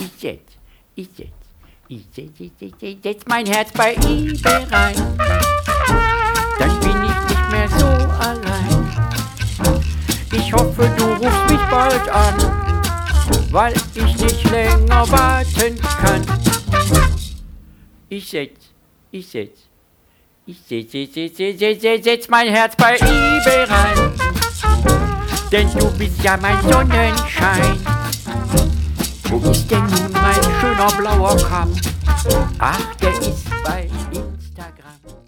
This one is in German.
ich setz, ich setz, ich setz, ich setz, ich setz mein Herz bei eBay rein. Dann bin ich nicht mehr so allein. Ich hoffe, du rufst mich bald an, weil ich nicht länger warten kann. Ich setz, ich setz, ich setz, setz, setz, setz, setz, mein Herz bei eBay rein. Denn du bist ja mein Sonnenschein denn nun mein schöner blauer Kamm? Ach, der ist bei Instagram.